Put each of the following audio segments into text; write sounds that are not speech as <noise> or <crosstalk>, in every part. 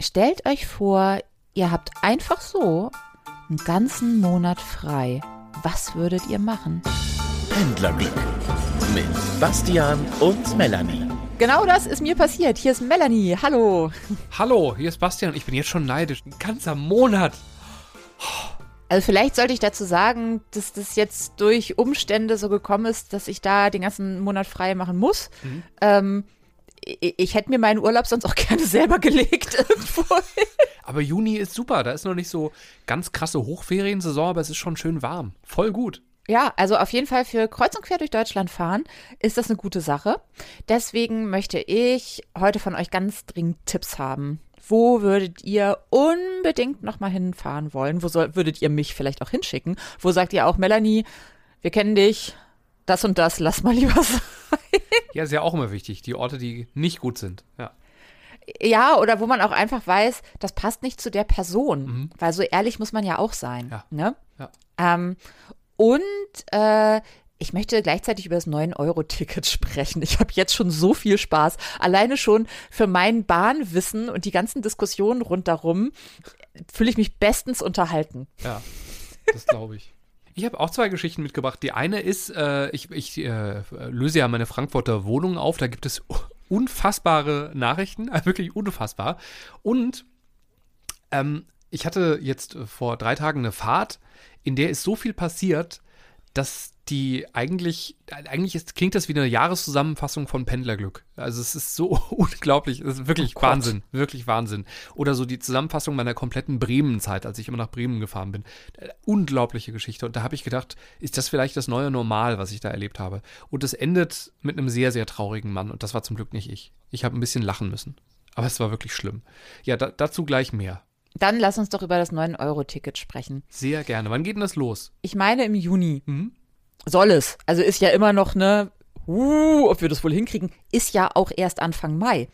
Stellt euch vor, ihr habt einfach so einen ganzen Monat frei. Was würdet ihr machen? Pendlerglück mit Bastian und Melanie. Genau das ist mir passiert. Hier ist Melanie. Hallo. Hallo, hier ist Bastian. Ich bin jetzt schon neidisch. Ein ganzer Monat. Also vielleicht sollte ich dazu sagen, dass das jetzt durch Umstände so gekommen ist, dass ich da den ganzen Monat frei machen muss. Mhm. Ähm, ich, hätte mir meinen Urlaub sonst auch <laughs> gerne selber gelegt irgendwo. Aber Juni ist super. Da ist noch nicht so ganz krasse Hochferiensaison, aber es ist schon schön warm. Voll gut. Ja, also auf jeden Fall für kreuz und quer durch Deutschland fahren ist das eine gute Sache. Deswegen möchte ich heute von euch ganz dringend Tipps haben. Wo würdet ihr unbedingt nochmal hinfahren wollen? Wo soll, würdet ihr mich vielleicht auch hinschicken? Wo sagt ihr auch, Melanie, wir kennen dich, das und das, lass mal lieber <laughs> sein. Ja, ist ja auch immer wichtig. Die Orte, die nicht gut sind. Ja. Ja, oder wo man auch einfach weiß, das passt nicht zu der Person. Weil so ehrlich muss man ja auch sein. Ja. Ne? Ja. Ähm, und äh, ich möchte gleichzeitig über das 9-Euro-Ticket <laughs> sprechen. Ich habe jetzt schon so viel Spaß. Alleine schon für mein Bahnwissen und die ganzen Diskussionen rundherum fühle ich mich bestens unterhalten. Ja, das <laughs> glaube ich. Ich habe auch zwei Geschichten mitgebracht. Die eine ist, äh, ich, ich äh, löse ja meine Frankfurter Wohnung auf. Da gibt es <laughs> unfassbare Nachrichten, äh, <laughs> wirklich unfassbar. Und ähm, ich hatte jetzt vor drei Tagen eine Fahrt, in der ist so viel passiert, dass die eigentlich, eigentlich ist, klingt das wie eine Jahreszusammenfassung von Pendlerglück. Also es ist so <laughs> unglaublich, es ist wirklich Oh. Wahnsinn, wirklich Wahnsinn. Oder so die Zusammenfassung meiner kompletten Bremen-Zeit, als ich immer nach Bremen gefahren bin. Unglaubliche Geschichte. Und da habe ich gedacht, ist das vielleicht das neue Normal, was ich da erlebt habe? Und es endet mit einem sehr, sehr traurigen Mann. Und das war zum Glück nicht ich. Ich habe ein bisschen lachen müssen. Aber es war wirklich schlimm. Ja, da, dazu gleich mehr. Dann lass uns doch über das 9-Euro-Ticket sprechen. Sehr gerne. Wann geht denn das los? Ich meine im Juni. Mhm. Soll es. Also ist ja immer noch ne, uh, ob wir das wohl hinkriegen, ist ja auch erst Anfang Mai.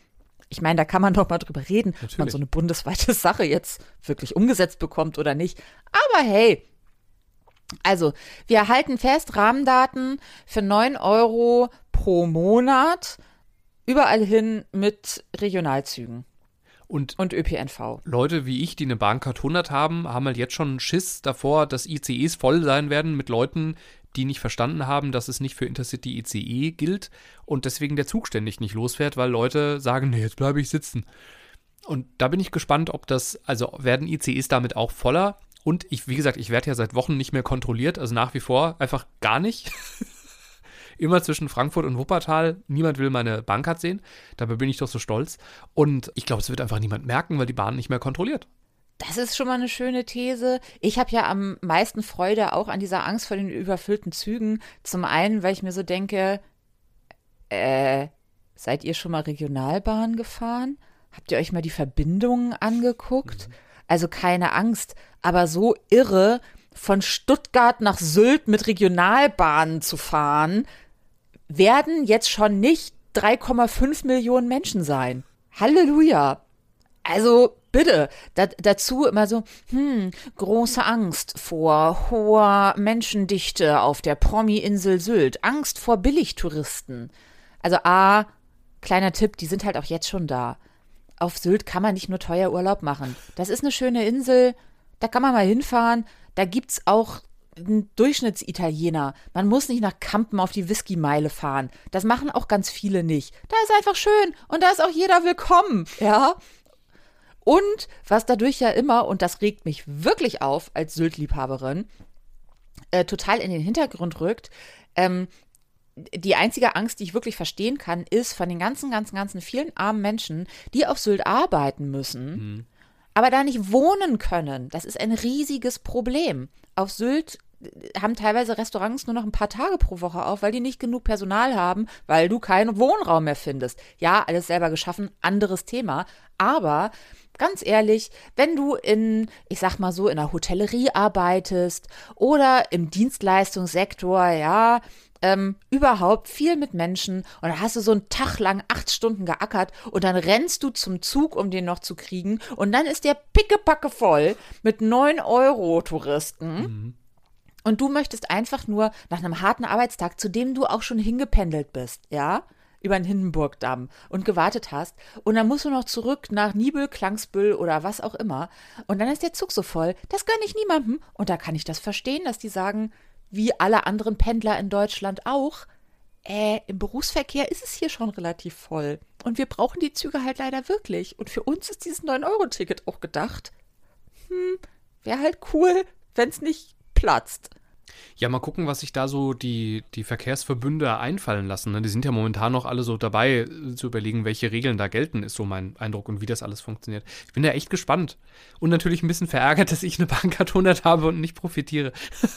Ich meine, da kann man doch mal drüber reden, ob man Natürlich. so eine bundesweite <laughs> Sache jetzt wirklich umgesetzt bekommt oder nicht. Aber hey, also wir halten fest, Rahmendaten für 9 Euro pro Monat überall hin mit Regionalzügen Und und ÖPNV. Leute wie ich, die eine Bahncard 100 haben, haben halt jetzt schon Schiss davor, dass ICEs voll sein werden mit Leuten, die nicht verstanden haben, dass es nicht für Intercity ICE gilt und deswegen der Zug ständig nicht losfährt, weil Leute sagen, nee, jetzt bleibe ich sitzen. Und da bin ich gespannt, ob das, also werden ICEs damit auch voller? Und ich, wie gesagt, ich werde ja seit Wochen nicht mehr kontrolliert, also nach wie vor einfach gar nicht. <laughs> Immer zwischen Frankfurt und Wuppertal. Niemand will meine Bahncard sehen. Dabei bin ich doch so stolz. Und ich glaube, es wird einfach niemand merken, weil die Bahn nicht mehr kontrolliert. Das ist schon mal eine schöne These. Ich habe ja am meisten Freude auch an dieser Angst vor den überfüllten Zügen. Zum einen, weil ich mir so denke, äh, seid ihr schon mal Regionalbahn gefahren? Habt ihr euch mal die Verbindungen angeguckt? Also keine Angst, aber so irre, von Stuttgart nach Sylt mit Regionalbahnen zu fahren, werden jetzt schon nicht 3,5 Millionen Menschen sein. Halleluja. Also bitte, da, dazu immer so, hm, große Angst vor hoher Menschendichte auf der Promi-Insel Sylt, Angst vor Billigtouristen. Also A, kleiner Tipp, die sind halt auch jetzt schon da. Auf Sylt kann man nicht nur teuer Urlaub machen. Das ist eine schöne Insel, da kann man mal hinfahren, da gibt's auch einen Durchschnitsitaliener. Man muss nicht nach Kampen auf die Whisky-Meile fahren. Das machen auch ganz viele nicht. Da ist einfach schön und da ist auch jeder willkommen, ja. Und was dadurch ja immer, und das regt mich wirklich auf als Sylt-Liebhaberin, äh, total in den Hintergrund rückt, ähm, die einzige Angst, die ich wirklich verstehen kann, ist von den ganzen, ganzen, ganzen vielen armen Menschen, die auf Sylt arbeiten müssen, aber da nicht wohnen können. Das ist ein riesiges Problem. Auf Sylt haben teilweise Restaurants nur noch ein paar Tage pro Woche auf, weil die nicht genug Personal haben, weil du keinen Wohnraum mehr findest. Ja, alles selber geschaffen, anderes Thema. Aber ganz ehrlich, wenn du in, ich sag mal so, in der Hotellerie arbeitest oder im Dienstleistungssektor, ja, ähm, überhaupt viel mit Menschen und dann hast du so einen Tag lang acht Stunden geackert und dann rennst du zum Zug, um den noch zu kriegen und dann ist der pickepacke voll mit 9 Euro Touristen. Und du möchtest einfach nur nach einem harten Arbeitstag, zu dem du auch schon hingependelt bist, ja, über den Hindenburgdamm und gewartet hast. Und dann musst du noch zurück nach Nibel, Klangsbüll oder was auch immer. Und dann ist der Zug so voll, das gönne ich niemandem. Und da kann ich das verstehen, dass die sagen, wie alle anderen Pendler in Deutschland auch, äh, im Berufsverkehr ist es hier schon relativ voll. Und wir brauchen die Züge halt leider wirklich. Und für uns ist dieses 9-Euro-Ticket auch gedacht. Hm, wäre halt cool, wenn es nicht platzt. Ja, mal gucken, was sich da so die, die Verkehrsverbünde einfallen lassen. Ne? Die sind ja momentan noch alle so dabei, äh, zu überlegen, welche Regeln da gelten, ist so mein Eindruck und wie das alles funktioniert. Ich bin da echt gespannt. Und natürlich ein bisschen verärgert, <laughs> dass ich eine Bahncard 100 habe und nicht profitiere.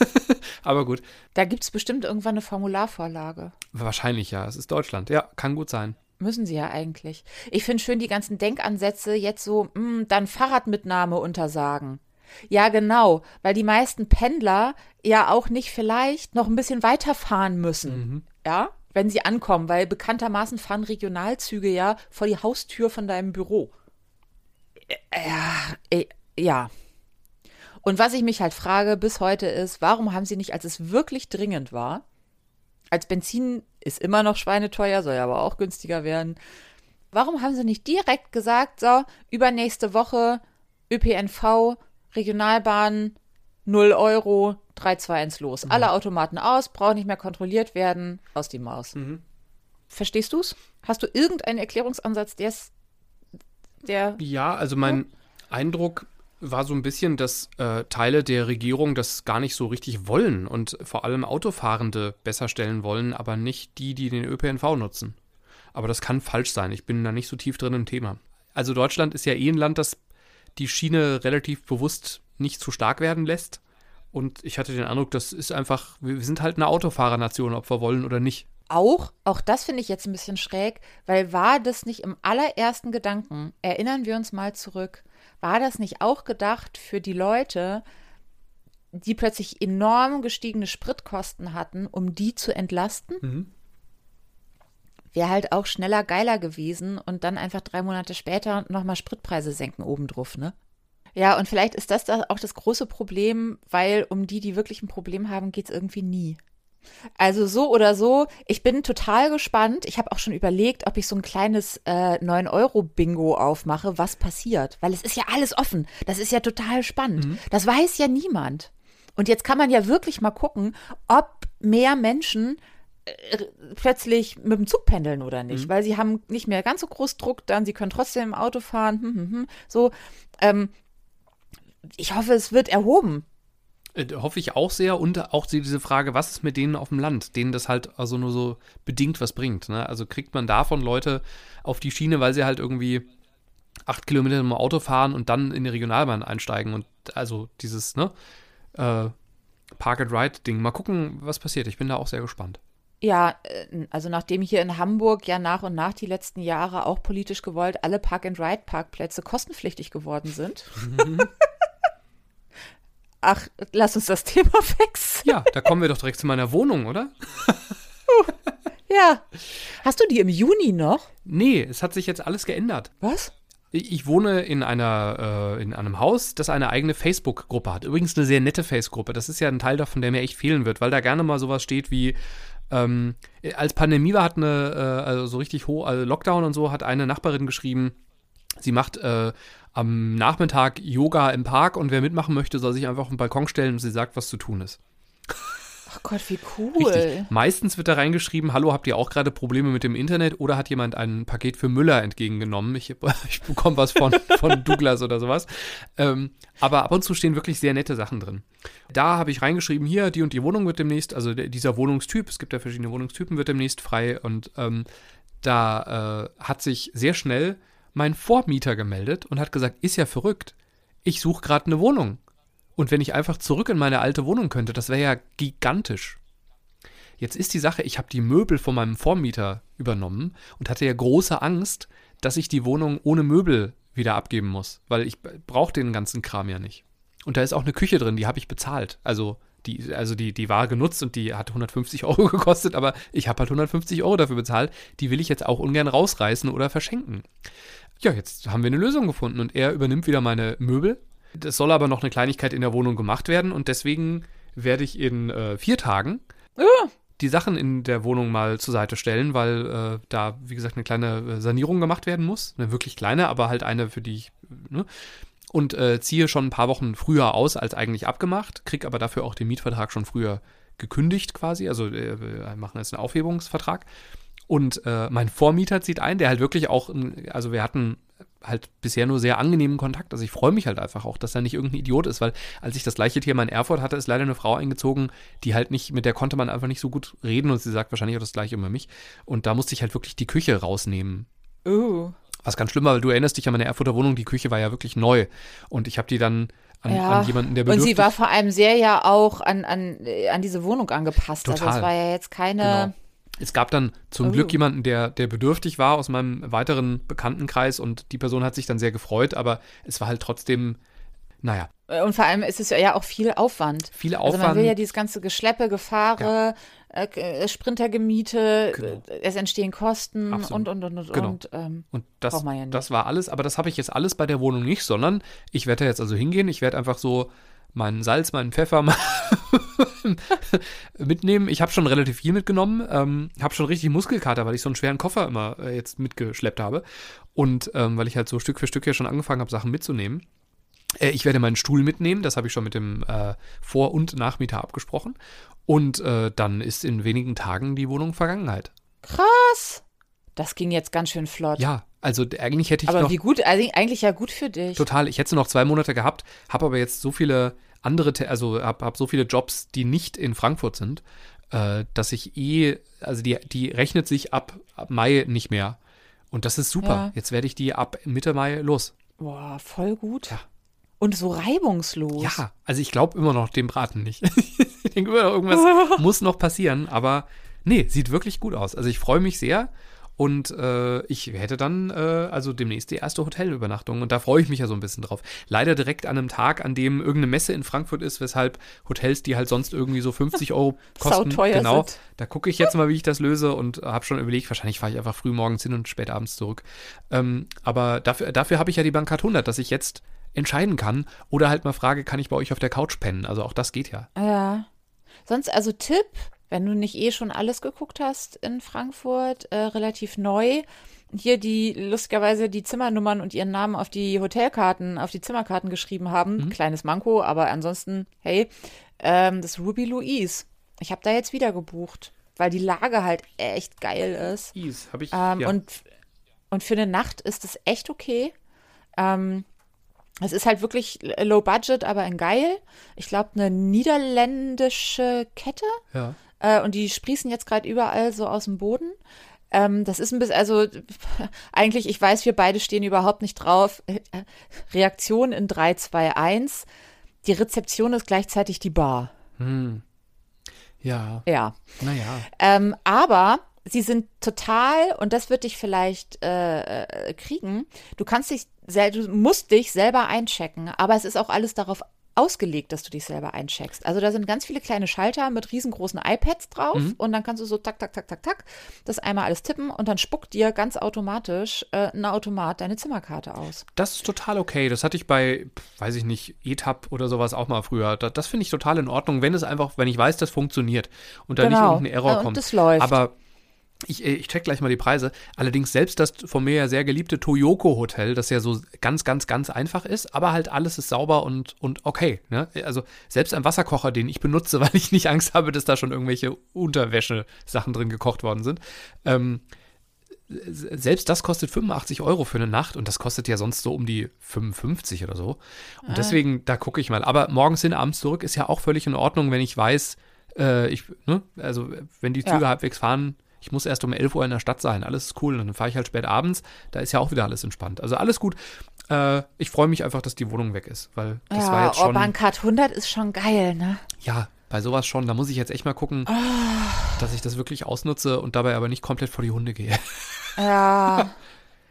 <laughs> Aber gut. Da gibt es bestimmt irgendwann eine Formularvorlage. Wahrscheinlich ja. Es ist Deutschland. Ja, kann gut sein. Müssen sie ja eigentlich. Ich finde schön die ganzen Denkansätze jetzt so, mh, hm, dann Fahrradmitnahme untersagen. Ja, genau, weil die meisten Pendler ja auch nicht vielleicht noch ein bisschen weiterfahren müssen. Mhm. Ja, wenn sie ankommen, weil bekanntermaßen fahren Regionalzüge ja vor die Haustür von deinem Büro. Ja, ja. Und was ich mich halt frage bis heute ist, warum haben sie nicht, als es wirklich dringend war, als Benzin ist immer noch schweineteuer, soll ja aber auch günstiger werden, warum haben sie nicht direkt gesagt, so, übernächste Woche ÖPNV Regionalbahn 0 Euro, 3, 2, 1 los. Mhm. Alle Automaten aus, brauchen nicht mehr kontrolliert werden, aus die Maus. Mhm. Verstehst du's? Hast du irgendeinen Erklärungsansatz, der's, der. Ja, also mein ja? Eindruck war so ein bisschen, dass äh, Teile der Regierung das gar nicht so richtig wollen und vor allem Autofahrende besser stellen wollen, aber nicht die, die den ÖPNV nutzen. Aber das kann falsch sein. Ich bin da nicht so tief drin im Thema. Also Deutschland ist ja eh ein Land, das die Schiene relativ bewusst nicht zu stark werden lässt. Und ich hatte den Eindruck, das ist einfach, wir sind halt eine Autofahrernation, ob wir wollen oder nicht. Auch, auch das finde ich jetzt ein bisschen schräg, weil war das nicht im allerersten Gedanken, erinnern wir uns mal zurück, war das nicht auch gedacht für die Leute, die plötzlich enorm gestiegene Spritkosten hatten, um die zu entlasten? Mhm. Wäre halt auch schneller, geiler gewesen und dann einfach drei Monate später nochmal Spritpreise senken obendrauf, ne? Ja, und vielleicht ist das auch das große Problem, weil um die, die wirklich ein Problem haben, geht es irgendwie nie. Also so oder so, ich bin total gespannt. Ich habe auch schon überlegt, ob ich so ein kleines äh, 9-Euro-Bingo aufmache, was passiert. Weil es ist ja alles offen. Das ist ja total spannend. Mhm. Das weiß ja niemand. Und jetzt kann man ja wirklich mal gucken, ob mehr Menschen plötzlich mit dem Zug pendeln oder nicht, mhm. weil sie haben nicht mehr ganz so groß Druck dann, sie können trotzdem im Auto fahren, hm, hm, hm, so. Ähm, ich hoffe, es wird erhoben. Äh, hoffe ich auch sehr und auch diese Frage, was ist mit denen auf dem Land, denen das halt also nur so bedingt was bringt. Ne? Also kriegt man davon Leute auf die Schiene, weil sie halt irgendwie acht Kilometer im Auto fahren und dann in die Regionalbahn einsteigen und also dieses, ne, äh, Park-and-Ride-Ding. Mal gucken, was passiert. Ich bin da auch sehr gespannt. Ja, äh, also nachdem hier in Hamburg ja nach und nach die letzten Jahre auch politisch gewollt alle Park-and-Ride-Parkplätze kostenpflichtig geworden sind. Ach, lass uns das Thema <laughs> wechseln. Ja, da kommen wir doch direkt zu meiner Wohnung, oder? <laughs> ja. Hast du die im Juni noch? Nee, es hat sich jetzt alles geändert. Was? Ich wohne in einer äh, in einem Haus, das eine eigene Facebook-Gruppe hat. Übrigens eine sehr nette Facebook-Gruppe. Das ist ja ein Teil davon, der mir echt fehlen wird, weil da gerne mal sowas steht wie ähm, als Pandemie war, hat eine, äh, also so richtig hoch, also Lockdown und so, hat eine Nachbarin geschrieben, sie macht äh, am Nachmittag Yoga im Park und wer mitmachen möchte, soll sich einfach auf den Balkon stellen und sie sagt, was zu tun ist. Ach Gott, wie cool. Richtig. Meistens wird da reingeschrieben, hallo, habt ihr auch gerade Probleme mit dem Internet oder hat jemand ein Paket für Müller entgegengenommen? Ich, <laughs> ich bekomme was von, von Douglas oder sowas. Ähm, aber ab und zu stehen wirklich sehr nette Sachen drin. Da habe ich reingeschrieben, hier, die und die Wohnung wird demnächst, also dieser Wohnungstyp, es gibt ja verschiedene Wohnungstypen, wird demnächst frei und ähm, da äh, hat sich sehr schnell mein Vormieter gemeldet und hat gesagt, ist ja verrückt. Ich suche gerade eine Wohnung. Und wenn ich einfach zurück in meine alte Wohnung könnte, das wäre ja gigantisch. Jetzt ist die Sache, ich habe die Möbel von meinem Vormieter übernommen und hatte ja große Angst, dass ich die Wohnung ohne Möbel wieder abgeben muss, weil ich brauche den ganzen Kram ja nicht. Und da ist auch eine Küche drin, die habe ich bezahlt. Also die, also die, die war genutzt und die hat 150 <laughs> Euro gekostet, aber ich habe halt 150 Euro dafür bezahlt. Die will ich jetzt auch ungern rausreißen oder verschenken. Ja, jetzt haben wir eine Lösung gefunden und er übernimmt wieder meine Möbel es soll aber noch eine Kleinigkeit in der Wohnung gemacht werden und deswegen werde ich in äh, vier Tagen oh. die Sachen in der Wohnung mal zur Seite stellen, weil äh, da, wie gesagt, eine kleine äh, Sanierung gemacht werden muss. Eine wirklich kleine, aber halt eine, für die ich, ne? Und äh, ziehe schon ein paar Wochen früher aus als eigentlich abgemacht, krieg aber dafür auch den Mietvertrag schon früher gekündigt quasi. Also äh, wir machen jetzt einen Aufhebungsvertrag. Und äh, mein Vormieter zieht ein, der halt wirklich auch, also wir hatten halt bisher nur sehr angenehmen Kontakt. Also ich freue mich halt einfach auch, dass er nicht irgendein Idiot ist, weil als ich das gleiche Thema in Erfurt hatte, ist leider eine Frau eingezogen, die halt nicht, mit der konnte man einfach nicht so gut reden und sie sagt wahrscheinlich auch das gleiche über mich. Und da musste ich halt wirklich die Küche rausnehmen. Uh. Was ganz schlimm war, weil du erinnerst dich an meine Erfurter Wohnung, die Küche war ja wirklich neu. Und ich habe die dann an, Ja. an jemanden, der Und bedürftig sie war vor allem sehr ja auch an, an, äh, an diese Wohnung angepasst. Also Total. es war ja jetzt keine. Genau. Es gab dann zum Oh. Glück jemanden, der, der bedürftig war aus meinem weiteren Bekanntenkreis und die Person hat sich dann sehr gefreut, aber es war halt trotzdem, naja, Und vor allem ist es ja auch viel Aufwand. viel Also Aufwand. man will ja dieses ganze Geschleppe, Gefahre, äh, äh, Sprintergemiete, Genau. äh, es entstehen Kosten Absolut. und, und, und, und. Genau. und ähm, Und das, ja nicht. das war alles, aber das habe ich jetzt alles bei der Wohnung nicht, sondern ich werde da jetzt also hingehen, ich werde einfach so meinen Salz, meinen Pfeffer <laughs> mitnehmen. Ich habe schon relativ viel mitgenommen, ähm, habe schon richtig Muskelkater, weil ich so einen schweren Koffer immer äh, jetzt mitgeschleppt habe und ähm, weil ich halt so Stück für Stück ja schon angefangen habe, Sachen mitzunehmen. Äh, ich werde meinen Stuhl mitnehmen, das habe ich schon mit dem äh, Vor- und Nachmieter abgesprochen und äh, dann ist in wenigen Tagen die Wohnung Vergangenheit. krass. Das ging jetzt ganz schön flott. Ja, also eigentlich hätte ich Aber noch wie gut, also eigentlich ja gut für dich. Total. Ich hätte noch zwei Monate gehabt, habe aber jetzt so viele andere, also habe hab so viele Jobs, die nicht in Frankfurt sind, äh, dass ich eh, also die, die rechnet sich ab, ab Mai nicht mehr. Und das ist super. Ja. Jetzt werde ich die ab Mitte Mai los. Boah, voll gut. Ja. Und so reibungslos. Ja, also ich glaube immer noch dem Braten nicht. <laughs> ich denke immer noch, irgendwas <laughs> muss noch passieren, aber nee, sieht wirklich gut aus. Also ich freue mich sehr und äh, ich hätte dann äh, also demnächst die erste Hotelübernachtung und da freue ich mich ja so ein bisschen drauf. Leider direkt an einem Tag, an dem irgendeine Messe in Frankfurt ist, weshalb Hotels, die halt sonst irgendwie so 50 <laughs> Euro kosten, Sauteuer genau, sind. da gucke ich jetzt mal, wie ich das löse und habe schon überlegt, wahrscheinlich fahre ich einfach früh morgens hin und spät abends zurück. Ähm, aber dafür, dafür habe ich ja die Bankart 100, dass ich jetzt entscheiden kann oder halt mal frage, kann ich bei euch auf der Couch pennen? Also auch das geht ja. Ja. Sonst, also Tipp, wenn du nicht eh schon alles geguckt hast in Frankfurt, äh, relativ neu. Hier die lustigerweise die Zimmernummern und ihren Namen auf die Hotelkarten, auf die Zimmerkarten geschrieben haben. Mhm. Kleines Manko, aber ansonsten, hey, ähm, das Ruby Louise. Ich habe da jetzt wieder gebucht, weil die Lage halt echt geil ist. Ease, habe ich. Ähm, ja. und, und für eine Nacht ist es echt okay. Ähm, es ist halt wirklich low budget, aber in geil. Ich glaube, eine niederländische Kette. ja. Äh, und die sprießen jetzt gerade überall so aus dem Boden. Ähm, das ist ein bisschen, also <laughs> eigentlich, ich weiß, wir beide stehen überhaupt nicht drauf. Äh, Reaktion in 3, 2, 1. Die Rezeption ist gleichzeitig die Bar. Hm. Ja, Ja. naja. Ähm, aber sie sind total, und das wird dich vielleicht äh, äh, kriegen, du kannst dich, du musst dich selber einchecken, aber es ist auch alles darauf ausgelegt, dass du dich selber eincheckst. Also da sind ganz viele kleine Schalter mit riesengroßen iPads drauf Mhm. und dann kannst du so tak, tak, tak, tak, tak, das einmal alles tippen und dann spuckt dir ganz automatisch äh, ein Automat deine Zimmerkarte aus. Das ist total okay. Das hatte ich bei, weiß ich nicht, ETAP oder sowas auch mal früher. Das, das finde ich total in Ordnung, wenn es einfach, wenn ich weiß, das funktioniert und da nicht Genau. irgendein Error Ja, und kommt. das läuft. Aber ich, äh, ich check gleich mal die Preise. Allerdings selbst das von mir ja sehr geliebte Toyoko Hotel, das ja so ganz, ganz, ganz einfach ist, aber halt alles ist sauber und, und okay. Ne? Also selbst ein Wasserkocher, den ich benutze, <laughs> weil ich nicht Angst habe, dass da schon irgendwelche Unterwäsche-Sachen drin gekocht worden sind. Ähm, selbst das kostet 85 Euro für eine Nacht und das kostet ja sonst so um die 55 oder so. Und deswegen, da gucke ich mal. Aber morgens hin, abends zurück ist ja auch völlig in Ordnung, wenn ich weiß, äh, ich, ne, also wenn die Züge Ja. halbwegs fahren, ich muss erst um 11 Uhr in der Stadt sein, alles ist cool. Und dann fahre ich halt spät abends, da ist ja auch wieder alles entspannt. Also alles gut. Äh, ich freue mich einfach, dass die Wohnung weg ist, weil das war ja, jetzt schon. Orban Card 100 ist schon geil, ne? Ja, bei sowas schon. Da muss ich jetzt echt mal gucken, dass ich das wirklich ausnutze und dabei aber nicht komplett vor die Hunde gehe. <laughs> Ja.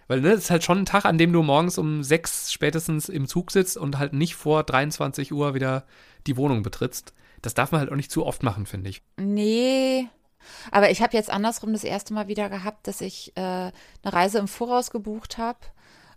Weil ne, es ist halt schon ein Tag, an dem du morgens um sechs spätestens im Zug sitzt und halt nicht vor 23 Uhr wieder die Wohnung betrittst. Das darf man halt auch nicht zu oft machen, finde ich. Nee. Aber ich habe jetzt andersrum das erste Mal wieder gehabt, dass ich äh, eine Reise im Voraus gebucht habe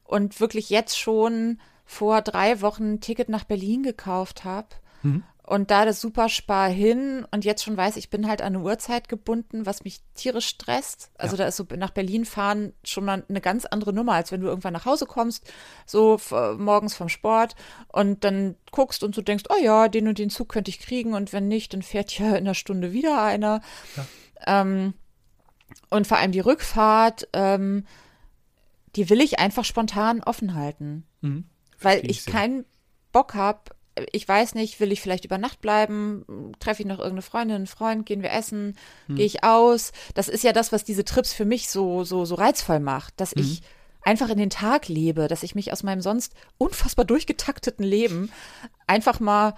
und wirklich jetzt schon vor drei Wochen ein Ticket nach Berlin gekauft habe. Mhm. Und da das Superspar hin und jetzt schon weiß, ich bin halt an eine Uhrzeit gebunden, was mich tierisch stresst. Also Ja. da ist so nach Berlin fahren schon mal eine ganz andere Nummer, als wenn du irgendwann nach Hause kommst, so f- morgens vom Sport und dann guckst und du denkst, oh ja, den und den Zug könnte ich kriegen und wenn nicht, dann fährt ja in einer Stunde wieder einer. Ähm, und vor allem die Rückfahrt, ähm, die will ich einfach spontan offen halten Mhm. weil ich keinen Bock habe. Ich weiß nicht, will ich vielleicht über Nacht bleiben? Treffe ich noch irgendeine Freundin, einen Freund? Gehen wir essen? Hm. Gehe ich aus? Das ist ja das, was diese Trips für mich so, so, so reizvoll macht, dass Hm. ich einfach in den Tag lebe, dass ich mich aus meinem sonst unfassbar durchgetakteten Leben einfach mal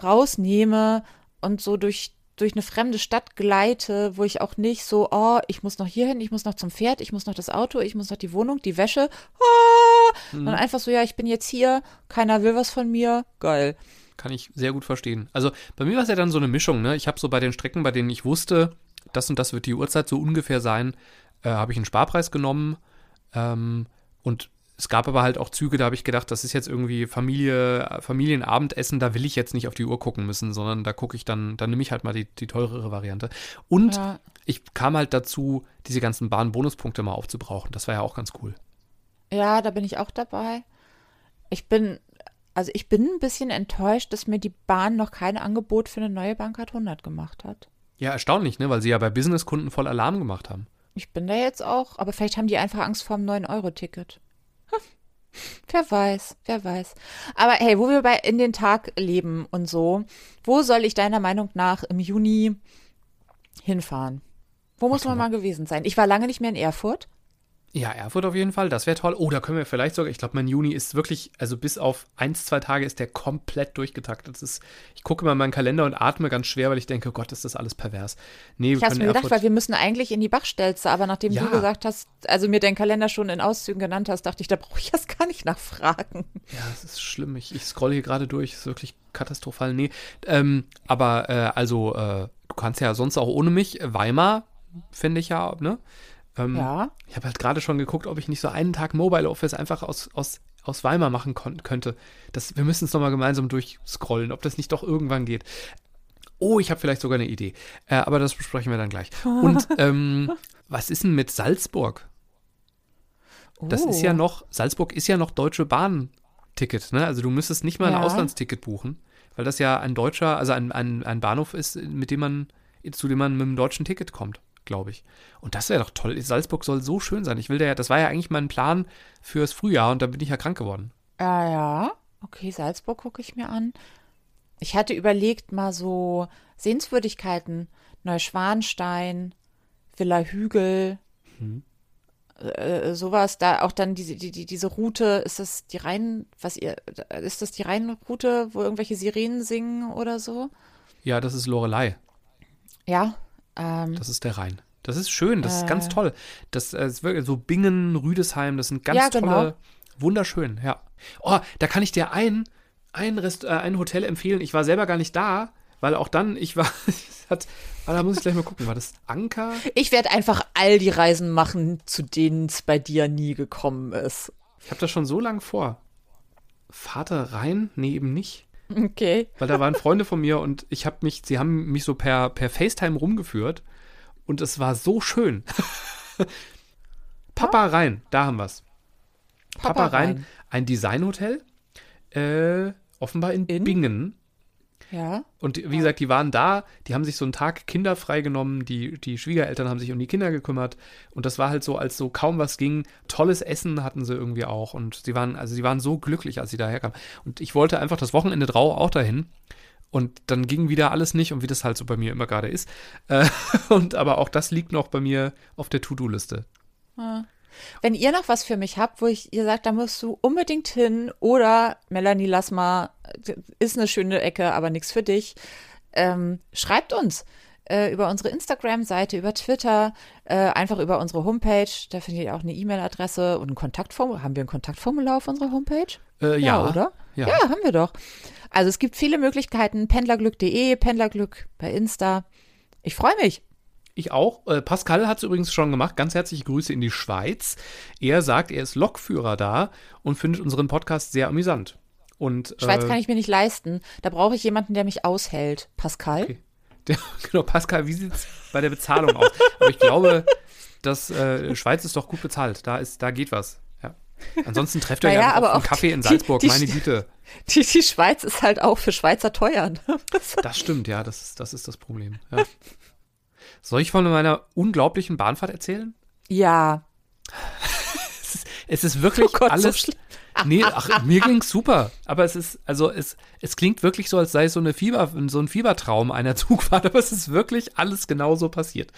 rausnehme und so durch, durch eine fremde Stadt gleite, wo ich auch nicht so, oh, ich muss noch hierhin, ich muss noch zum Pferd, ich muss noch das Auto, ich muss noch die Wohnung, die Wäsche, ah, sondern einfach so, ja, ich bin jetzt hier, keiner will was von mir, geil. Kann ich sehr gut verstehen. Also bei mir war es ja dann so eine Mischung, ne? Ich habe so bei den Strecken, bei denen ich wusste, das und das wird die Uhrzeit so ungefähr sein, äh, habe ich einen Sparpreis genommen. Ähm, und es gab aber halt auch Züge, da habe ich gedacht, das ist jetzt irgendwie Familie, Familienabendessen, da will ich jetzt nicht auf die Uhr gucken müssen, sondern da gucke ich dann, dann nehme ich halt mal die, die teurere Variante. Und Ja. ich kam halt dazu, diese ganzen Bahnbonuspunkte mal aufzubrauchen. Das war ja auch ganz cool. Ja, da bin ich auch dabei. Ich bin, also ich bin ein bisschen enttäuscht, dass mir die Bahn noch kein Angebot für eine neue Bankcard 100 gemacht hat. Ja, erstaunlich, ne? Weil sie ja bei Businesskunden voll Alarm gemacht haben. Ich bin da jetzt auch, aber vielleicht haben die einfach Angst vor dem 9-Euro-Ticket. Wer weiß, wer weiß. Aber hey, wo wir bei in den Tag leben und so, wo soll ich deiner Meinung nach im Juni hinfahren? Wo muss man mal gewesen sein? Ich war lange nicht mehr in Erfurt. Ja, Erfurt auf jeden Fall, das wäre toll. Oh, da können wir vielleicht sogar, ich glaube, mein Juni ist wirklich, also bis auf eins, zwei Tage ist der komplett durchgetaktet. Das ist, ich gucke in meinen Kalender und atme ganz schwer, weil ich denke, oh Gott, ist das alles pervers. Nee, Ich habe mir gedacht, weil wir müssen eigentlich in die Bachstelze, aber nachdem Ja. du gesagt hast, also mir deinen Kalender schon in Auszügen genannt hast, dachte ich, da brauche ich erst gar nicht nachfragen. ja, es ist schlimm. Ich, ich scrolle hier gerade durch, ist wirklich katastrophal. Nee, ähm, aber äh, also, äh, du kannst ja sonst auch ohne mich, Weimar, finde ich ja, ne? Ähm, Ja. Ich habe halt gerade schon geguckt, ob ich nicht so einen Tag Mobile Office einfach aus, aus, aus Weimar machen könnte. Das, wir müssen es nochmal gemeinsam durchscrollen, ob das nicht doch irgendwann geht. Oh, ich habe vielleicht sogar eine Idee. Äh, aber das besprechen wir dann gleich. Und <laughs> ähm, was ist denn mit Salzburg? Das ist ja Oh. noch, Salzburg ist ja noch Deutsche Bahn-Ticket, ne? Also du müsstest nicht mal ein Ja. Auslandsticket buchen, weil das ja ein deutscher, also ein, ein, ein Bahnhof ist, mit dem man, zu dem man mit einem deutschen Ticket kommt, glaube ich. Und das wäre doch toll. Salzburg soll so schön sein. Ich will da ja, das war ja eigentlich mein Plan fürs Frühjahr und da bin ich ja krank geworden. Ja, ja. Okay, Salzburg gucke ich mir an. Ich hatte überlegt, mal so Sehenswürdigkeiten, Neuschwanstein, Villa Hügel, äh, sowas, da auch dann diese, die, die, diese Route, ist das die Rhein, was ihr, ist das die Rheinroute, wo irgendwelche Sirenen singen oder so? Ja, das ist Lorelei. Ja. Ähm, Das ist der Rhein. Das ist schön, das ist Äh. ganz toll. Das äh, ist wirklich so Bingen, Rüdesheim, das sind ganz Ja, tolle, genau. wunderschön, ja. Oh, da kann ich dir ein, ein, Rest, äh, ein Hotel empfehlen. Ich war selber gar nicht da, weil auch dann, ich war, <laughs> hat, ah, da muss ich gleich mal gucken, war das Anker? ich werde einfach all die Reisen machen, zu denen es bei dir nie gekommen ist. Ich habe das schon so lang vor. Vater Rhein? Nee, eben nicht. Okay. Weil da waren Freunde von mir und ich habe mich, sie haben mich so per, per FaceTime rumgeführt und es war so schön. Papa Rhein, da haben wir's. Papa, Papa Rhein, Rhein. ein Designhotel, äh, offenbar in, In? Bingen. Ja. Und wie gesagt, die waren da, die haben sich so einen Tag Kinder freigenommen, die, die Schwiegereltern haben sich um die Kinder gekümmert und das war halt so, als so kaum was ging. Tolles Essen hatten sie irgendwie auch und sie waren, also sie waren so glücklich, als sie daher kamen. Und ich wollte einfach das Wochenende drauf auch dahin. Und dann ging wieder alles nicht und wie das halt so bei mir immer gerade ist. Äh, <laughs> und aber auch das liegt noch bei mir auf der To-Do-Liste. Wenn ihr noch was für mich habt, wo ich, ihr sagt, da musst du unbedingt hin oder Melanie, lass mal, ist eine schöne Ecke, aber nichts für dich, ähm, schreibt uns äh, über unsere Instagram-Seite, über Twitter, äh, einfach über unsere Homepage. Da findet ihr auch eine E-Mail-Adresse und ein Kontaktformular. Haben wir ein Kontaktformular auf unserer Homepage? Äh, ja, oder? Ja. ja, haben wir doch. Also es gibt viele Möglichkeiten. Pendlerglück.de, Pendlerglück bei Insta. Ich freue mich. Ich auch. Äh, Pascal hat es übrigens schon gemacht. Ganz herzliche Grüße in die Schweiz. Er sagt, er ist Lokführer da und findet unseren Podcast sehr amüsant. Und, Schweiz äh, kann ich mir nicht leisten. Da brauche ich jemanden, der mich aushält. Pascal? Okay. <laughs> Der, genau, Pascal, wie sieht es bei der Bezahlung aus? Aber ich glaube, dass äh, Schweiz ist doch gut bezahlt. Da, ist, da geht was. Ja. Ansonsten trefft ihr Naja, ja aber auf einen Kaffee in Salzburg, die- meine Güte. Die, die Schweiz ist halt auch für Schweizer teuer. ne? Das stimmt, ja, das ist das, ist das Problem. Ja. Soll ich von meiner unglaublichen Bahnfahrt erzählen? ja. <laughs> Es ist, es ist wirklich <laughs> Oh Gott, so alles. schlimm. nee, ach, mir ging's super. Aber es ist, also es, es klingt wirklich so, als sei es so, eine Fieber, so ein Fiebertraum einer <laughs> Zugfahrt, aber es ist wirklich alles genauso passiert.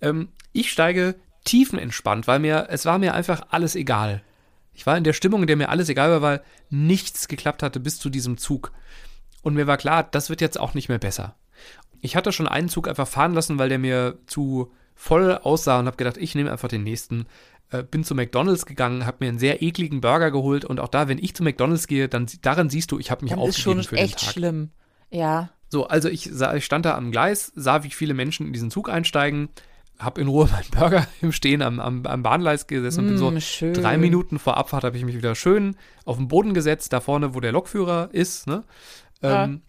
Ähm, ich steige tiefenentspannt, weil mir, es war mir einfach alles egal. Ich war in der Stimmung, in der mir alles egal war, weil nichts geklappt hatte bis zu diesem Zug. Und mir war klar, das wird jetzt auch nicht mehr besser. Ich hatte schon einen Zug einfach fahren lassen, weil der mir zu voll aussah und habe gedacht, ich nehme einfach den nächsten. Äh, bin zu McDonald's gegangen, habe mir einen sehr ekligen Burger geholt und auch da, wenn ich zu McDonald's gehe, dann daran siehst du, ich habe mich Dann ist schon aufgegeben für den echt Tag. schlimm. Ja. So, also ich, sah, ich stand da am Gleis, sah, wie viele Menschen in diesen Zug einsteigen, habe in Ruhe <laughs> meinen Burger im Stehen am, am, am Bahngleis gesessen und bin so Mm, schön. drei Minuten vor Abfahrt habe ich mich wieder schön auf den Boden gesetzt, da vorne, wo der Lokführer ist, ne? Ähm,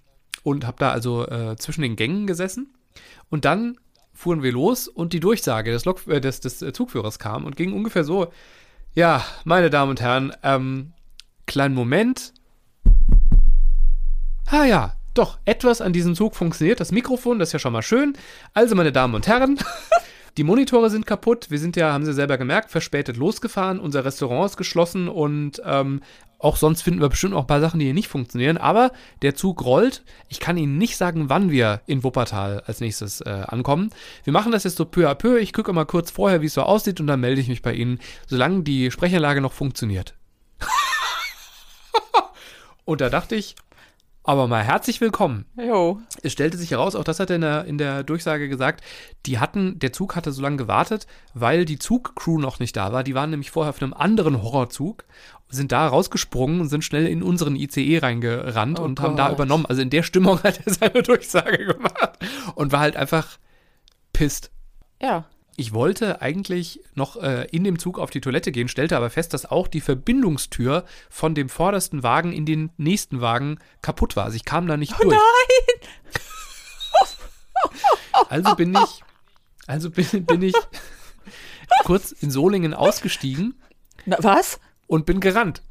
Und habe da also äh, zwischen den Gängen gesessen. Und dann fuhren wir los und die Durchsage des, Lok äh, des, des äh, Zugführers kam und ging ungefähr so: Ja, meine Damen und Herren, ähm, kleinen Moment. Ah ja, doch, etwas an diesem Zug funktioniert. Das Mikrofon, das ist ja schon mal schön. Also, meine Damen und Herren, <laughs> die Monitore sind kaputt. Wir sind ja, haben Sie selber gemerkt, verspätet losgefahren. Unser Restaurant ist geschlossen und ähm, auch sonst finden wir bestimmt auch ein paar Sachen, die hier nicht funktionieren. Aber der Zug rollt. Ich kann Ihnen nicht sagen, wann wir in Wuppertal als nächstes äh, ankommen. Wir machen das jetzt so peu à peu. Ich gucke mal kurz vorher, wie es so aussieht und dann melde ich mich bei Ihnen, solange die Sprechanlage noch funktioniert. <laughs> und da dachte ich, aber mal herzlich willkommen. Jo. Es stellte sich heraus, auch das hat er in der, in der Durchsage gesagt, die hatten, der Zug hatte so lange gewartet, weil die Zugcrew noch nicht da war. Die waren nämlich vorher auf einem anderen Horrorzug, sind da rausgesprungen und sind schnell in unseren ICE reingerannt Oh und haben da Gott. übernommen. Also in der Stimmung <laughs> hat er seine Durchsage gemacht und war halt einfach pisst. Ja. Ich wollte eigentlich noch äh, in dem Zug auf die Toilette gehen, stellte aber fest, dass auch die Verbindungstür von dem vordersten Wagen in den nächsten Wagen kaputt war. Also ich kam da nicht durch. <laughs> Also bin ich, also bin, bin ich kurz in Solingen ausgestiegen Na, was? und bin gerannt.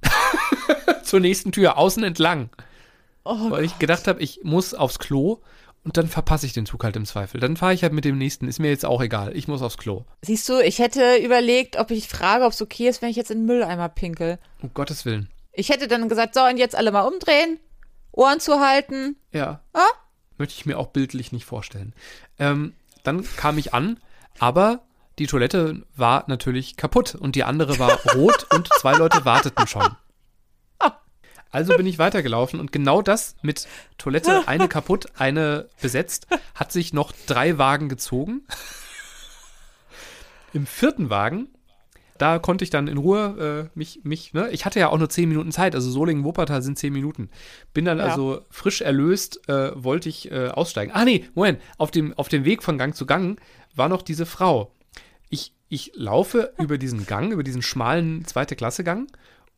<laughs> Zur nächsten Tür, außen entlang. Oh, Weil ich gedacht habe, ich muss aufs Klo und dann verpasse ich den Zug halt im Zweifel. Dann fahre ich halt mit dem nächsten, ist mir jetzt auch egal. Ich muss aufs Klo. Siehst du, ich hätte überlegt, ob ich frage, ob es okay ist, wenn ich jetzt in den Mülleimer pinkel. Um Gottes Willen. Ich hätte dann gesagt, so, und jetzt alle mal umdrehen, Ohren zu halten. Ja. Ah? Möchte ich mir auch bildlich nicht vorstellen. Ähm, dann kam ich an, aber die Toilette war natürlich kaputt und die andere war rot und zwei Leute warteten schon. Also bin ich weitergelaufen und genau das mit Toilette, <laughs> eine kaputt, eine besetzt, hat sich noch drei Wagen gezogen. Im vierten Wagen, da konnte ich dann in Ruhe äh, mich, mich, ne, ich hatte ja auch nur zehn Minuten Zeit, also Solingen-Wuppertal sind zehn Minuten. Bin dann Ja. also frisch erlöst, äh, wollte ich äh, aussteigen. Ah nee, Moment, auf dem, auf dem Weg von Gang zu Gang war noch diese Frau. Ich, ich laufe über diesen Gang, über diesen schmalen zweite Klasse Gang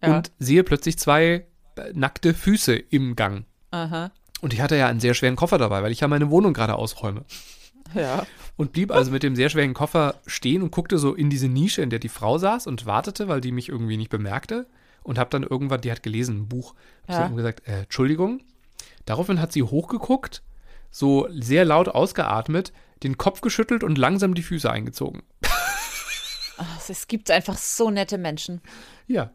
Ja. und sehe plötzlich zwei nackte Füße im Gang. Aha. Und ich hatte ja einen sehr schweren Koffer dabei, weil ich ja meine Wohnung gerade ausräume. Ja. Und blieb also mit dem sehr schweren Koffer stehen und guckte so in diese Nische, in der die Frau saß und wartete, weil die mich irgendwie nicht bemerkte. Und habe dann irgendwann, die hat gelesen, ein Buch, hab Ja. gesagt, äh, Entschuldigung. Daraufhin hat sie hochgeguckt, so sehr laut ausgeatmet, den Kopf geschüttelt und langsam die Füße eingezogen. Ach, es gibt einfach so nette Menschen. Ja.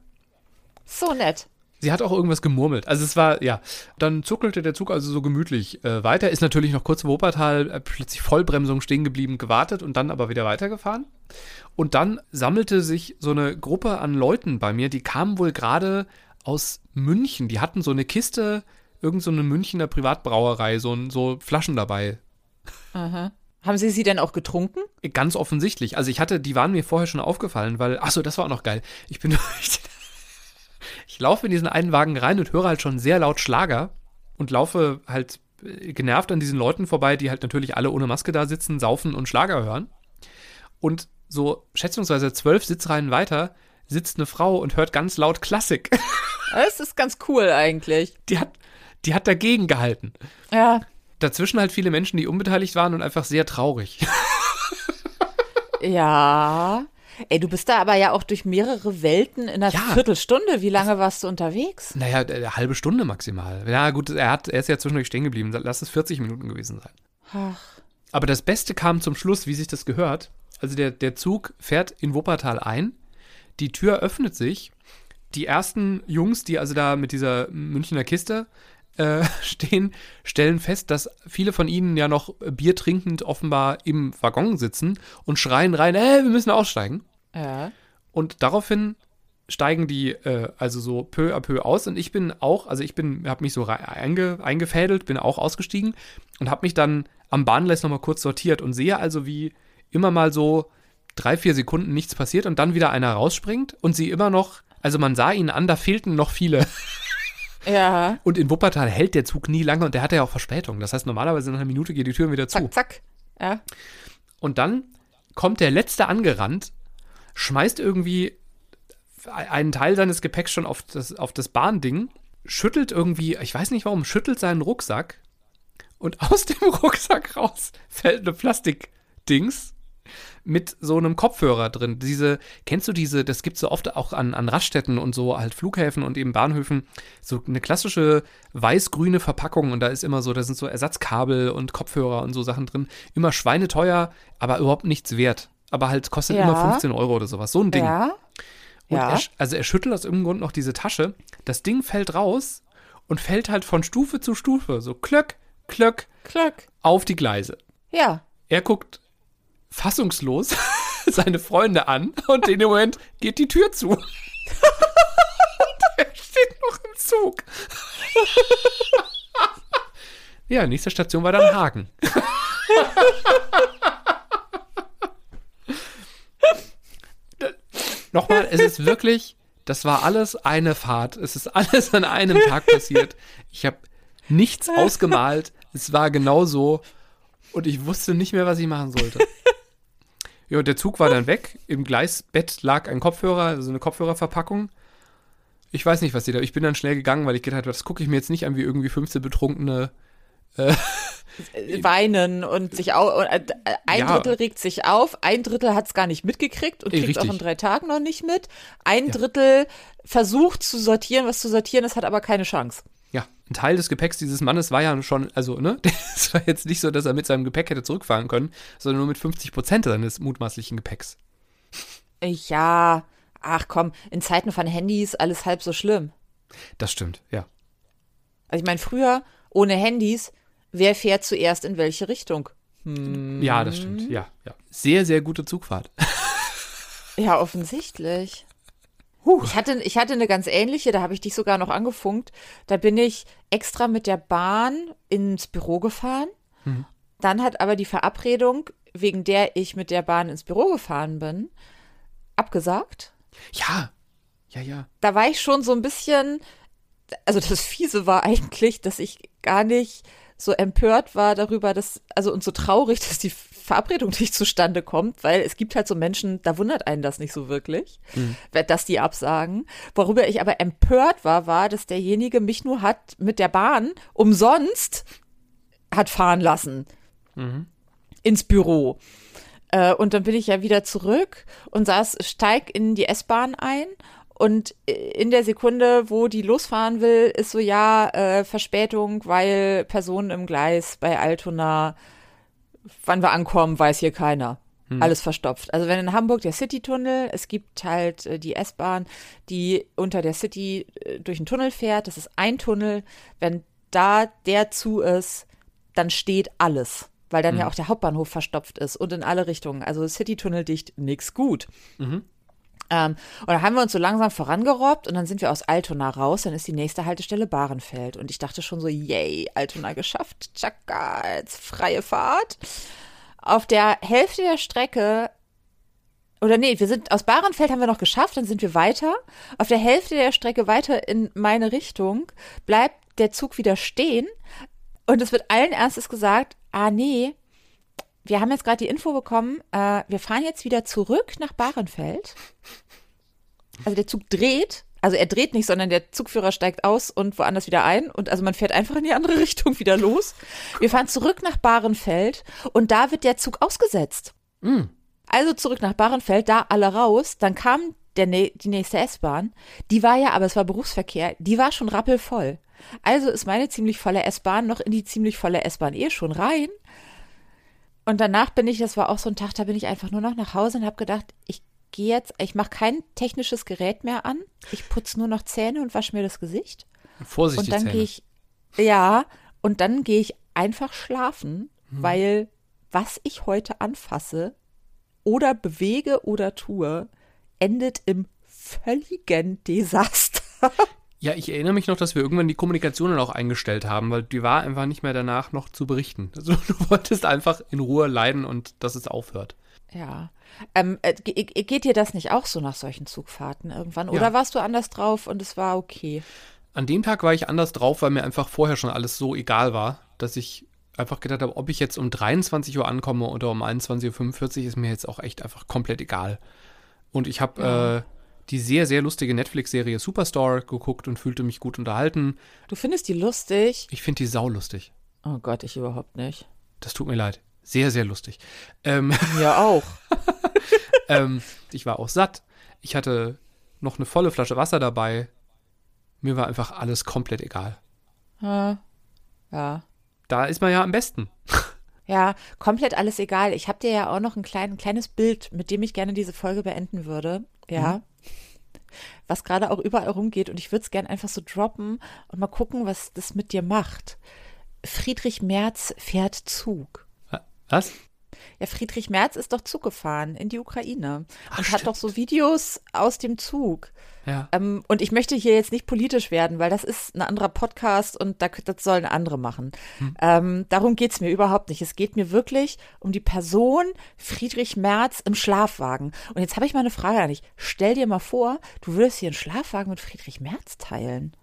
So nett. Sie hat auch irgendwas gemurmelt. Also es war, ja. Dann zuckelte der Zug also so gemütlich äh, weiter. Ist natürlich noch kurz vor Wuppertal, äh, plötzlich Vollbremsung stehen geblieben, gewartet und dann aber wieder weitergefahren. Und dann sammelte sich so eine Gruppe an Leuten bei mir, die kamen wohl gerade aus München. Die hatten so eine Kiste, irgend so eine Münchner Privatbrauerei, so, so Flaschen dabei. Aha. Haben Sie sie denn auch getrunken? Ganz offensichtlich. Also ich hatte, die waren mir vorher schon aufgefallen, weil, ach so, das war auch noch geil. Ich bin <laughs> durch, ich laufe in diesen einen Wagen rein und höre halt schon sehr laut Schlager und laufe halt äh, genervt an diesen Leuten vorbei, die halt natürlich alle ohne Maske da sitzen, saufen und Schlager hören. Und so schätzungsweise zwölf Sitzreihen weiter sitzt eine Frau und hört ganz laut Klassik. <laughs> Das ist ganz cool eigentlich. Die hat, die hat dagegen gehalten. Ja, Dazwischen halt viele Menschen, die unbeteiligt waren und einfach sehr traurig. <laughs> ja. Ey, du bist da aber ja auch durch mehrere Welten in einer Ja. Viertelstunde. Wie lange warst du unterwegs? Naja, eine halbe Stunde maximal. Ja, gut, er, hat, er ist ja zwischendurch stehen geblieben. Lass es 40 Minuten gewesen sein. Ach, Aber das Beste kam zum Schluss, wie sich das gehört. Also der, der Zug fährt in Wuppertal ein, die Tür öffnet sich, die ersten Jungs, die also da mit dieser Münchner Kiste äh, <laughs> stehen, stellen fest, dass viele von ihnen ja noch Bier trinkend offenbar im Waggon sitzen und schreien rein, äh, wir müssen aussteigen. ja. Und daraufhin steigen die äh, also so peu à peu aus und ich bin auch, also ich bin, habe mich so einge, eingefädelt, bin auch ausgestiegen und habe mich dann am Bahngleis nochmal kurz sortiert und sehe also, wie immer mal so drei, vier Sekunden nichts passiert und dann wieder einer rausspringt und sie immer noch, also man sah ihnen an, da fehlten noch viele. <laughs> Ja. Und in Wuppertal hält der Zug nie lange und der hatte ja auch Verspätung. Das heißt, normalerweise nach einer Minute geht die Tür wieder zu. Zack, zack. Ja. Und dann kommt der Letzte angerannt, schmeißt irgendwie einen Teil seines Gepäcks schon auf das, auf das Bahnding, schüttelt irgendwie, ich weiß nicht warum, schüttelt seinen Rucksack und <laughs> aus dem Rucksack raus fällt eine Plastikdings mit so einem Kopfhörer drin. Diese, kennst du diese, das gibt so oft auch an, an Raststätten und so halt Flughäfen und eben Bahnhöfen, so eine klassische weiß-grüne Verpackung und da ist immer so, da sind so Ersatzkabel und Kopfhörer und so Sachen drin. Immer schweineteuer, aber überhaupt nichts wert. Aber halt kostet Ja. immer 15 Euro oder sowas. So ein Ding. Ja. Und Ja. er, also er schüttelt aus irgendeinem Grund noch diese Tasche. Das Ding fällt raus und fällt halt von Stufe zu Stufe. So klöck, klöck Klöck. auf die Gleise. Ja. Er guckt fassungslos <laughs> seine Freunde an und in dem Moment geht die Tür zu. und <laughs> er steht noch im Zug. <laughs> ja, nächste Station war dann Hagen. Nochmal, es ist wirklich, das war alles eine Fahrt. Es ist alles an einem Tag passiert. Ich habe nichts ausgemalt. Es war genau so. Und ich wusste nicht mehr, was ich machen sollte. Ja, und der Zug war dann weg. Im Gleisbett lag ein Kopfhörer, also eine Kopfhörerverpackung. Ich weiß nicht, was die da. Ich bin dann schnell gegangen, weil ich gedacht habe, das gucke ich mir jetzt nicht an wie irgendwie 15 betrunkene. <laughs> Weinen und sich au und, äh, ein Ja. Drittel regt sich auf, ein Drittel hat es gar nicht mitgekriegt und kriegt auch richtig. in drei Tagen noch nicht mit. Ein Drittel versucht zu sortieren, was zu sortieren ist, hat aber keine Chance. Ein Teil des Gepäcks dieses Mannes war ja schon, also, ne? <laughs> Es war jetzt nicht so, dass er mit seinem Gepäck hätte zurückfahren können, sondern nur mit 50 Prozent seines mutmaßlichen Gepäcks. Ja, ach komm, in Zeiten von Handys alles halb so schlimm. Das stimmt, ja. Also ich meine, früher ohne Handys, wer fährt zuerst in welche Richtung? Ja, das stimmt, ja, ja. Sehr, sehr gute Zugfahrt. <laughs> Ja, offensichtlich. Ich hatte, ich hatte eine ganz ähnliche, da habe ich dich sogar noch angefunkt. Da bin ich extra mit der Bahn ins Büro gefahren. Dann hat aber die Verabredung, wegen der ich mit der Bahn ins Büro gefahren bin, abgesagt. Ja, ja, ja. Da war ich schon so ein bisschen, also das Fiese war eigentlich, dass ich gar nicht so empört war darüber, dass, also und so traurig, <laughs> dass die Verabredung <laughs> nicht zustande kommt, weil es gibt halt so Menschen, da wundert einen das nicht so wirklich, dass die absagen. Worüber ich aber empört war, war, dass derjenige mich nur hat mit der Bahn umsonst hat fahren lassen ins Büro. Äh, und dann bin ich ja wieder zurück und saß, steig in die S-Bahn ein. Und in der Sekunde, wo die losfahren will, ist so, ja, äh, Verspätung, weil Personen im Gleis bei Altona, wann wir ankommen, weiß hier keiner. Alles verstopft. Also wenn in Hamburg der City-Tunnel, es gibt halt äh, die S-Bahn, die unter der City äh, durch den Tunnel fährt. Das ist ein Tunnel. Wenn da der zu ist, dann steht alles, weil dann ja auch der Hauptbahnhof verstopft ist und in alle Richtungen. Also City-Tunnel dicht, nix gut. Ähm, und dann haben wir uns so langsam vorangerobbt und dann sind wir aus Altona raus, dann ist die nächste Haltestelle Bahrenfeld. Und ich dachte schon so, yay, Altona geschafft, tschakka, jetzt freie Fahrt. Auf der Hälfte der Strecke, oder nee, wir sind aus Bahrenfeld haben wir noch geschafft, dann sind wir weiter. Auf der Hälfte der Strecke weiter in meine Richtung bleibt der Zug wieder stehen und es wird allen Ernstes gesagt, ah nee, wir haben jetzt gerade die Info bekommen, äh, wir fahren jetzt wieder zurück nach Bahrenfeld. Also der Zug dreht, also er dreht nicht, sondern der Zugführer steigt aus und woanders wieder ein. Und also man fährt einfach in die andere <laughs> Richtung wieder los. Wir fahren zurück nach Bahrenfeld und da wird der Zug ausgesetzt. Mm. Also zurück nach Bahrenfeld, da alle raus. Dann kam der, die nächste S-Bahn. Die war ja, aber es war Berufsverkehr, die war schon rappelvoll. Also ist meine ziemlich volle S-Bahn noch in die ziemlich volle S-Bahn eh schon rein. Und danach bin ich, das war auch so ein Tag, da bin ich einfach nur noch nach Hause und habe gedacht, ich gehe jetzt, ich mache kein technisches Gerät mehr an. Ich putze nur noch Zähne und wasche mir das Gesicht. Vorsichtig. Und dann gehe ich, ja, und dann gehe ich einfach schlafen, hm. weil was ich heute anfasse oder bewege oder tue, endet im völligen Desaster. Ja, ich erinnere mich noch, dass wir irgendwann die Kommunikation auch eingestellt haben, weil die war einfach nicht mehr danach noch zu berichten. <laughs> Also du wolltest einfach in Ruhe leiden und dass es aufhört. Ja. Ähm, äh, geht dir das nicht auch so nach solchen Zugfahrten irgendwann? Oder ja. warst du anders drauf und es war okay? An dem Tag war ich anders drauf, weil mir einfach vorher schon alles so egal war, dass ich einfach gedacht habe, ob ich jetzt um 23 Uhr ankomme oder um 21.45 Uhr, ist mir jetzt auch echt einfach komplett egal. Und ich habe ja. äh, die sehr, sehr lustige Netflix-Serie Superstore geguckt und fühlte mich gut unterhalten. Du findest die lustig? Ich finde die saulustig. Oh Gott, ich überhaupt nicht. Das tut mir leid. Sehr, sehr lustig. Ähm, <laughs> ja, auch. <laughs> ähm, ich war auch satt. Ich hatte noch eine volle Flasche Wasser dabei. Mir war einfach alles komplett egal. Ja. ja. Da ist man ja am besten. <laughs> Ja, komplett alles egal. Ich habe dir ja auch noch ein klein, kleines Bild, mit dem ich gerne diese Folge beenden würde. Ja. Mhm. Was gerade auch überall rumgeht. Und ich würde es gerne einfach so droppen und mal gucken, was das mit dir macht. Friedrich Merz fährt Zug. Was? Ja, Friedrich Merz ist doch Zug gefahren in die Ukraine Ach, und stimmt. hat doch so Videos aus dem Zug. Ja. Ähm, und ich möchte hier jetzt nicht politisch werden, weil das ist ein anderer Podcast und da, das sollen andere machen. Hm. Ähm, darum geht es mir überhaupt nicht. Es geht mir wirklich um die Person Friedrich Merz im Schlafwagen. Und jetzt habe ich mal eine Frage an dich. Stell dir mal vor, du würdest hier einen Schlafwagen mit Friedrich Merz teilen.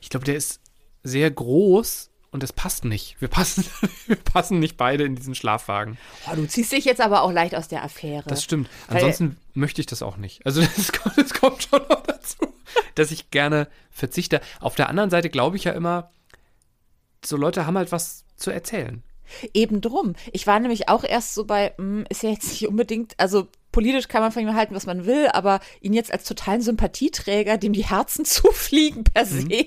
Ich glaube, der ist sehr groß und es passt nicht. Wir passen, <laughs> wir passen nicht beide in diesen Schlafwagen. Oh, du ziehst dich jetzt aber auch leicht aus der Affäre. Das stimmt. Ansonsten möchte ich das auch nicht. Also <laughs> das kommt, das kommt schon noch dazu, dass ich gerne verzichte. Auf der anderen Seite glaube ich ja immer, so Leute haben halt was zu erzählen. Eben drum. Ich war nämlich auch erst so bei, mh, hm, ist ja jetzt nicht unbedingt, also politisch kann man von ihm halten, was man will, aber ihn jetzt als totalen Sympathieträger, dem die Herzen <laughs> zufliegen per se, mhm.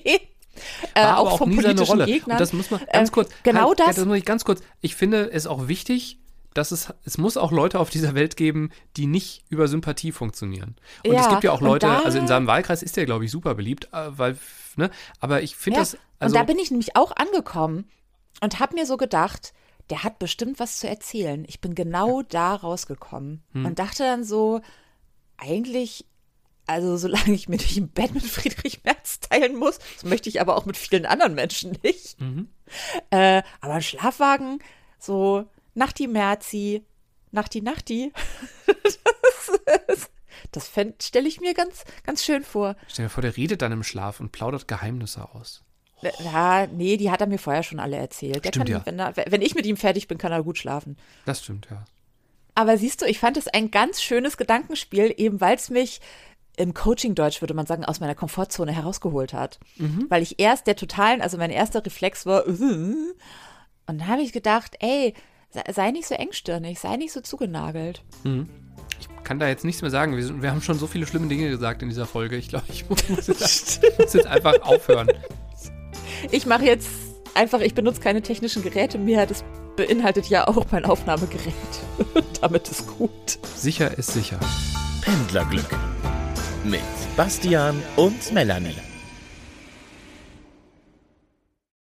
Äh, War auch, auch nie seine Rolle. Gegnern. Und das muss man ganz kurz. Äh, genau halt, das. Das muss ich ganz kurz. Ich finde es auch wichtig, dass es, es muss auch Leute auf dieser Welt geben, die nicht über Sympathie funktionieren. Und ja, es gibt ja auch Leute, da, also in seinem Wahlkreis ist der, glaube ich, super beliebt, äh, weil, ne, aber ich finde ja, das. Also, und da bin ich nämlich auch angekommen und habe mir so gedacht, der hat bestimmt was zu erzählen. Ich bin genau ja. da rausgekommen hm. und dachte dann so, eigentlich also solange ich mir nicht im Bett mit Friedrich Merz teilen muss, das möchte ich aber auch mit vielen anderen Menschen nicht. Mhm. Äh, aber ein Schlafwagen, so Nachti Merzi, Nachti Nachti, <laughs> das, das stelle ich mir ganz, ganz schön vor. Stell dir vor, der redet dann im Schlaf und plaudert Geheimnisse aus. Äh, ja, nee, die hat er mir vorher schon alle erzählt. Der stimmt, kann, ja. wenn, er, wenn ich mit ihm fertig bin, kann er gut schlafen. Das stimmt, ja. Aber siehst du, ich fand es ein ganz schönes Gedankenspiel, eben weil es mich im Coaching-Deutsch würde man sagen, aus meiner Komfortzone herausgeholt hat. Mhm. Weil ich erst der totalen, also mein erster Reflex war, <laughs> und dann habe ich gedacht, ey, sei nicht so engstirnig, sei nicht so zugenagelt. Mhm. Ich kann da jetzt nichts mehr sagen. Wir, wir, haben schon so viele schlimme Dinge gesagt in dieser Folge. Ich glaube, ich muss, muss, jetzt, <laughs> muss jetzt einfach aufhören. Ich mache jetzt einfach, ich benutze keine technischen Geräte mehr. Das beinhaltet ja auch mein Aufnahmegerät. <laughs> Damit ist gut. Sicher ist sicher. Pendlerglück mit Bastian und Melanie.